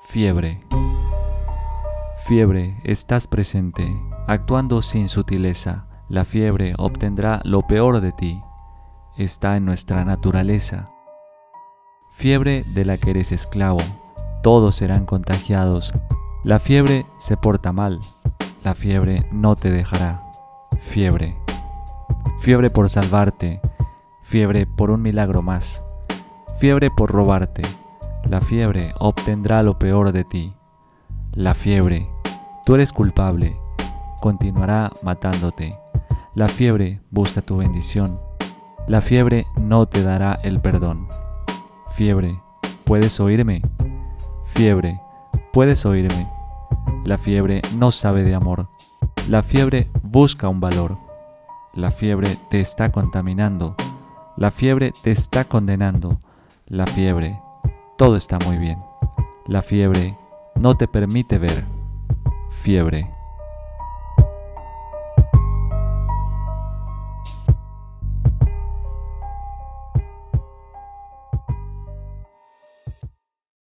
Fiebre. Fiebre, estás presente, actuando sin sutileza. La fiebre obtendrá lo peor de ti. Está en nuestra naturaleza. Fiebre de la que eres esclavo. Todos serán contagiados. La fiebre se porta mal. La fiebre no te dejará. Fiebre. Fiebre por salvarte. Fiebre por un milagro más. Fiebre por robarte la fiebre obtendrá lo peor de ti. La fiebre, tú eres culpable, continuará matándote. La fiebre busca tu bendición. La fiebre no te dará el perdón. Fiebre, ¿puedes oírme? Fiebre, ¿puedes oírme? La fiebre no sabe de amor. La fiebre busca un valor. La fiebre te está contaminando. La fiebre te está condenando. La fiebre todo está muy bien. La fiebre no te permite ver. Fiebre.